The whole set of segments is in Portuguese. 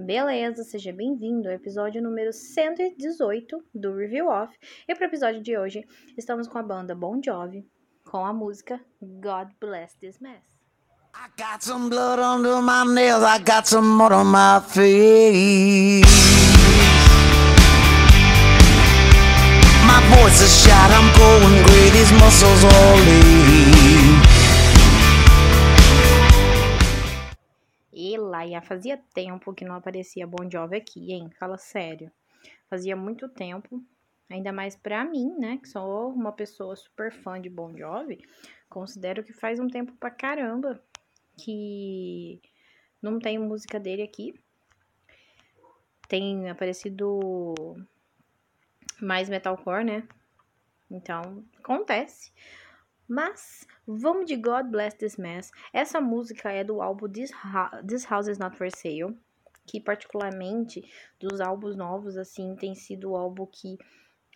Beleza, seja bem-vindo ao episódio número 118 do Review Off. E para o episódio de hoje, estamos com a banda Bon Jovi com a música God Bless This Mess. I got some blood under my nails, I got some mud on my face. My voice is shot, I'm going these muscles all lean. E Laia, fazia tempo que não aparecia Bon Jovi aqui, hein? Fala sério. Fazia muito tempo, ainda mais pra mim, né? Que sou uma pessoa super fã de Bon Jovi. Considero que faz um tempo pra caramba que não tem música dele aqui. Tem aparecido mais metalcore, né? Então, acontece. Mas vamos de God Bless This Mess. Essa música é do álbum This, This House Is Not For Sale, que particularmente dos álbuns novos, assim, tem sido o álbum que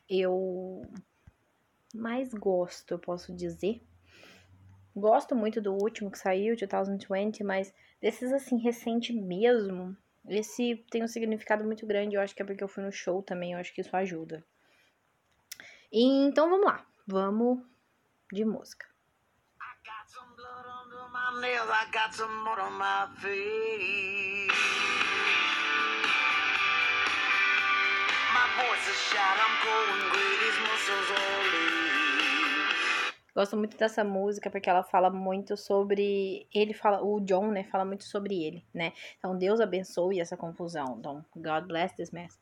eu mais gosto, eu posso dizer. Gosto muito do último que saiu, 2020, mas desses, assim, recente mesmo, esse tem um significado muito grande, eu acho que é porque eu fui no show também, eu acho que isso ajuda. E, então vamos lá, vamos de música. Gosto muito dessa música porque ela fala muito sobre ele fala o John, né, fala muito sobre ele, né? Então Deus abençoe essa confusão. Então God bless this mess.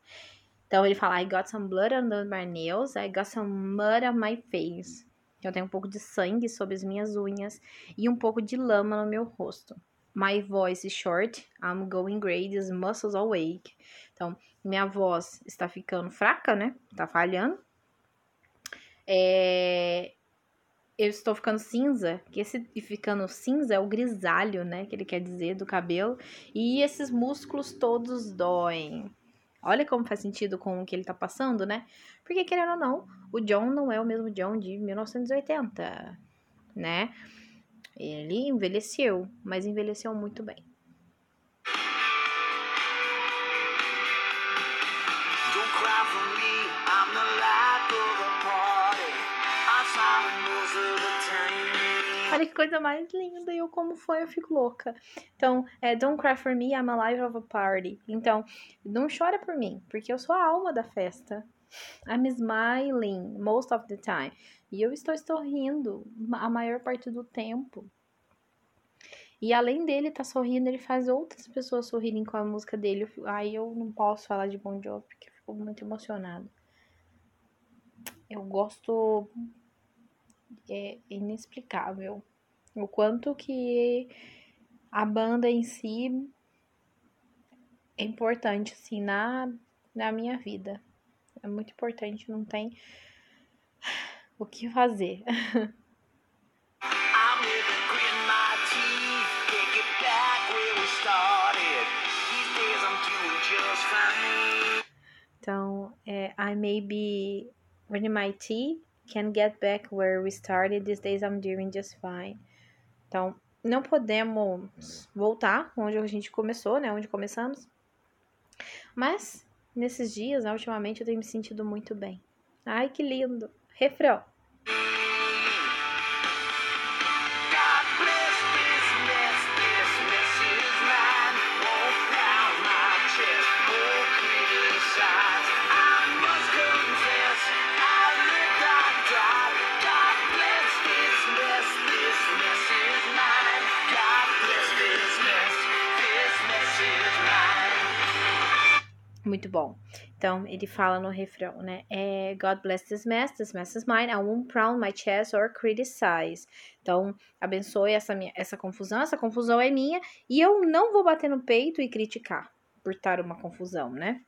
Então ele fala I got some blood on my nails, I got some mud on my face. Eu tenho um pouco de sangue sobre as minhas unhas e um pouco de lama no meu rosto. My voice is short, I'm going gray, these muscles awake. Então, minha voz está ficando fraca, né? Tá falhando. É... Eu estou ficando cinza, que esse ficando cinza é o grisalho, né? Que ele quer dizer do cabelo. E esses músculos todos doem. Olha como faz sentido com o que ele tá passando, né? Porque, querendo ou não, o John não é o mesmo John de 1980, né? Ele envelheceu, mas envelheceu muito bem. Olha que coisa mais linda. E eu, como foi, eu fico louca. Então, é, Don't cry for me, I'm alive of a party. Então, não chora por mim, porque eu sou a alma da festa. I'm smiling most of the time. E eu estou sorrindo a maior parte do tempo. E além dele estar tá sorrindo, ele faz outras pessoas sorrirem com a música dele. Aí eu não posso falar de Bon Jovi, porque eu fico muito emocionada. Eu gosto é inexplicável. O quanto que a banda em si é importante, assim, na, na minha vida. É muito importante, não tem o que fazer. Então, é, I may be with my tea can get back where we started. These days I'm doing just fine. Então, não podemos voltar onde a gente começou, né? Onde começamos. Mas, nesses dias, né, ultimamente, eu tenho me sentido muito bem. Ai, que lindo! Refrão. Muito bom. Então, ele fala no refrão, né? É, God bless this mess, this mess is mine. I won't pound my chest or criticize. Então, abençoe essa, minha, essa confusão. Essa confusão é minha e eu não vou bater no peito e criticar por estar uma confusão, né?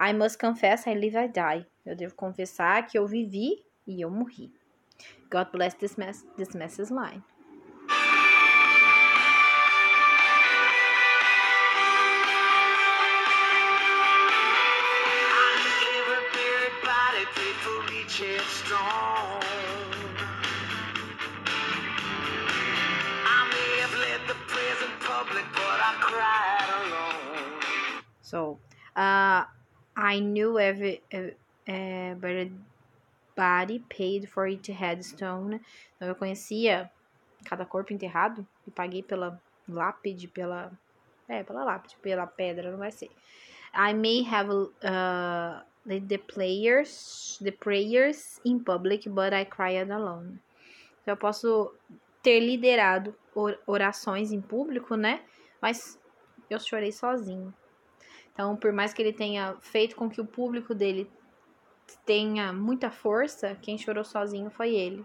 I must confess I live, I die. Eu devo confessar que eu vivi e eu morri. God bless this mess, this mess is mine. So, uh, I knew every, eh, everybody paid for each headstone. Então, eu conhecia cada corpo enterrado e paguei pela lápide, pela. É, pela lápide, pela pedra, não vai ser. I may have. Uh, the players, the prayers in public, but I cried alone. Então, eu posso ter liderado orações em público, né? Mas eu chorei sozinho. Então, por mais que ele tenha feito com que o público dele tenha muita força, quem chorou sozinho foi ele.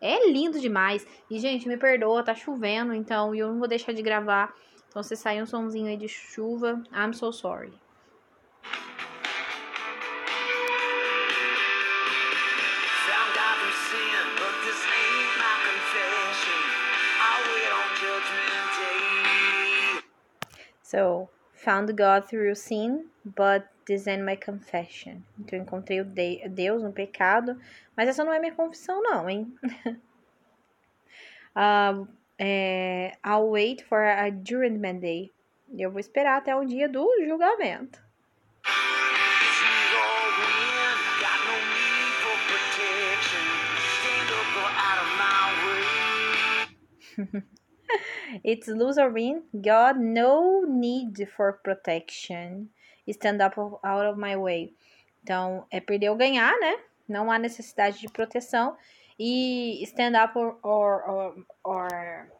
É lindo demais. E, gente, me perdoa, tá chovendo, então eu não vou deixar de gravar. Então, se sair um somzinho aí de chuva, I'm so sorry. So, found God through sin, but this ain't my confession. Então, eu encontrei o de Deus no pecado, mas essa não é minha confissão, não, hein? uh, é, I'll wait for a judgment day. Eu vou esperar até o dia do julgamento. It's win. God, no need for protection. Stand up out of my way. Então, é perder ou ganhar, né? Não há necessidade de proteção. E stand up or, or, or, or,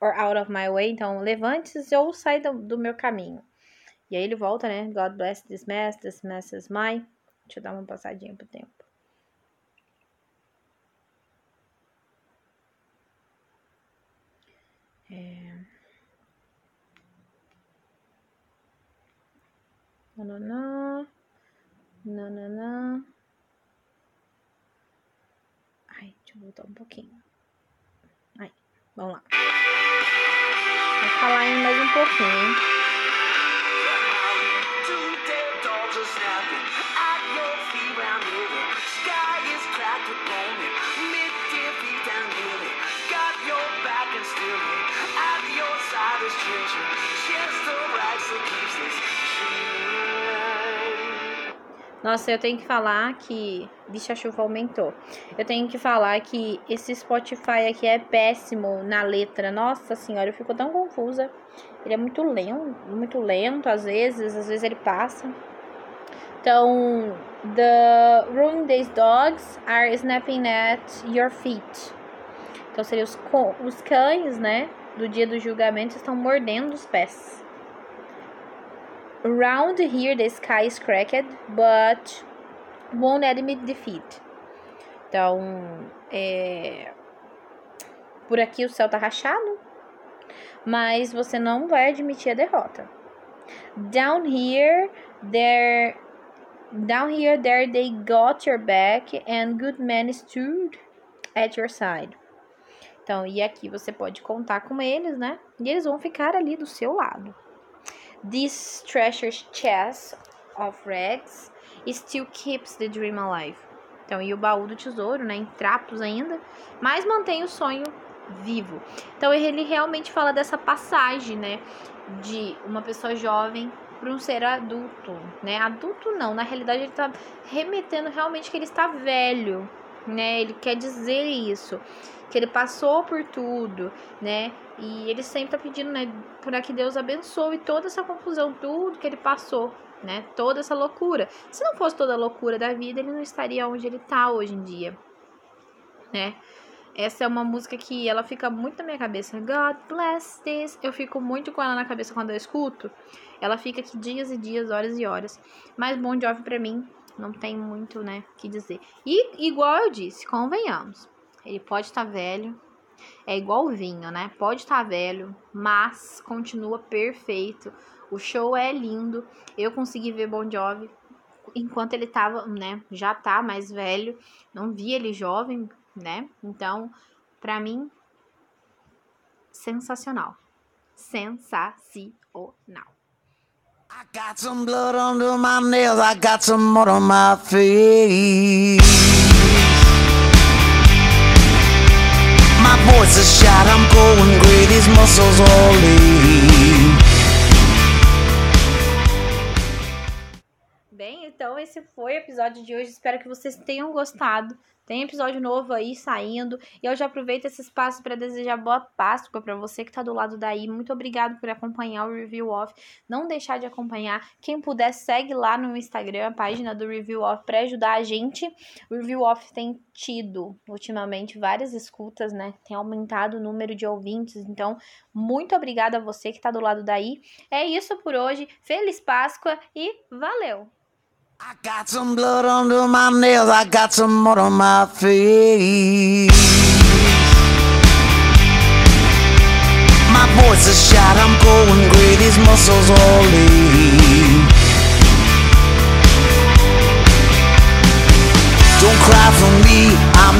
or out of my way. Então, levante-se ou sai do, do, meu caminho. E aí ele volta, né? God bless this mess, this mess is mine. Deixa eu dar uma passadinha pro tempo. É... Nananã. Nananã. Ai, deixa eu voltar um pouquinho. Aí, vamos lá. Vou falar ainda mais um pouquinho? Nossa, eu tenho que falar que. Vixe, a chuva aumentou. Eu tenho que falar que esse Spotify aqui é péssimo na letra. Nossa senhora, eu fico tão confusa. Ele é muito lento, muito lento às vezes, às vezes ele passa. Então, the ruin these dogs are snapping at your feet. Então, seriam os, os cães, né? Do dia do julgamento estão mordendo os pés. Around here the sky is cracked, but won't admit defeat. Então, é... por aqui o céu tá rachado, mas você não vai admitir a derrota. Down here, there, down here, there they got your back and good men stood at your side. Então, e aqui você pode contar com eles, né? E eles vão ficar ali do seu lado. This treasure chest of rags still keeps the dream alive. Então, e o baú do tesouro, né, em trapos ainda, mas mantém o sonho vivo. Então, ele realmente fala dessa passagem, né, de uma pessoa jovem para um ser adulto, né? Adulto não, na realidade ele está remetendo realmente que ele está velho, né? Ele quer dizer isso, que ele passou por tudo, né? E ele sempre tá pedindo, né, para que Deus abençoe toda essa confusão, tudo que ele passou, né? Toda essa loucura. Se não fosse toda a loucura da vida, ele não estaria onde ele tá hoje em dia, né? Essa é uma música que ela fica muito na minha cabeça. God bless this. Eu fico muito com ela na cabeça quando eu escuto. Ela fica aqui dias e dias, horas e horas. Mas Bon Jovi pra mim não tem muito, né, que dizer. E igual eu disse, convenhamos. Ele pode estar tá velho, é igual o vinho, né? Pode estar tá velho, mas continua perfeito. O show é lindo. Eu consegui ver Bon Jovi enquanto ele tava, né? Já tá mais velho. Não vi ele jovem, né? Então, pra mim, sensacional. Sensacional. I got some blood under my nails, I got some mud on my. Voice is shot, I'm going gray, these muscles all lean. Então, esse foi o episódio de hoje. Espero que vocês tenham gostado. Tem episódio novo aí saindo. E eu já aproveito esse espaço para desejar boa Páscoa para você que tá do lado daí. Muito obrigado por acompanhar o Review Off. Não deixar de acompanhar. Quem puder, segue lá no Instagram a página do Review Off para ajudar a gente. O Review Off tem tido ultimamente várias escutas, né? Tem aumentado o número de ouvintes. Então, muito obrigada a você que tá do lado daí. É isso por hoje. Feliz Páscoa e valeu! I got some blood under my nails, I got some mud on my face. My voice is shot, I'm going gray, these muscles all lean. Don't cry for me, I'm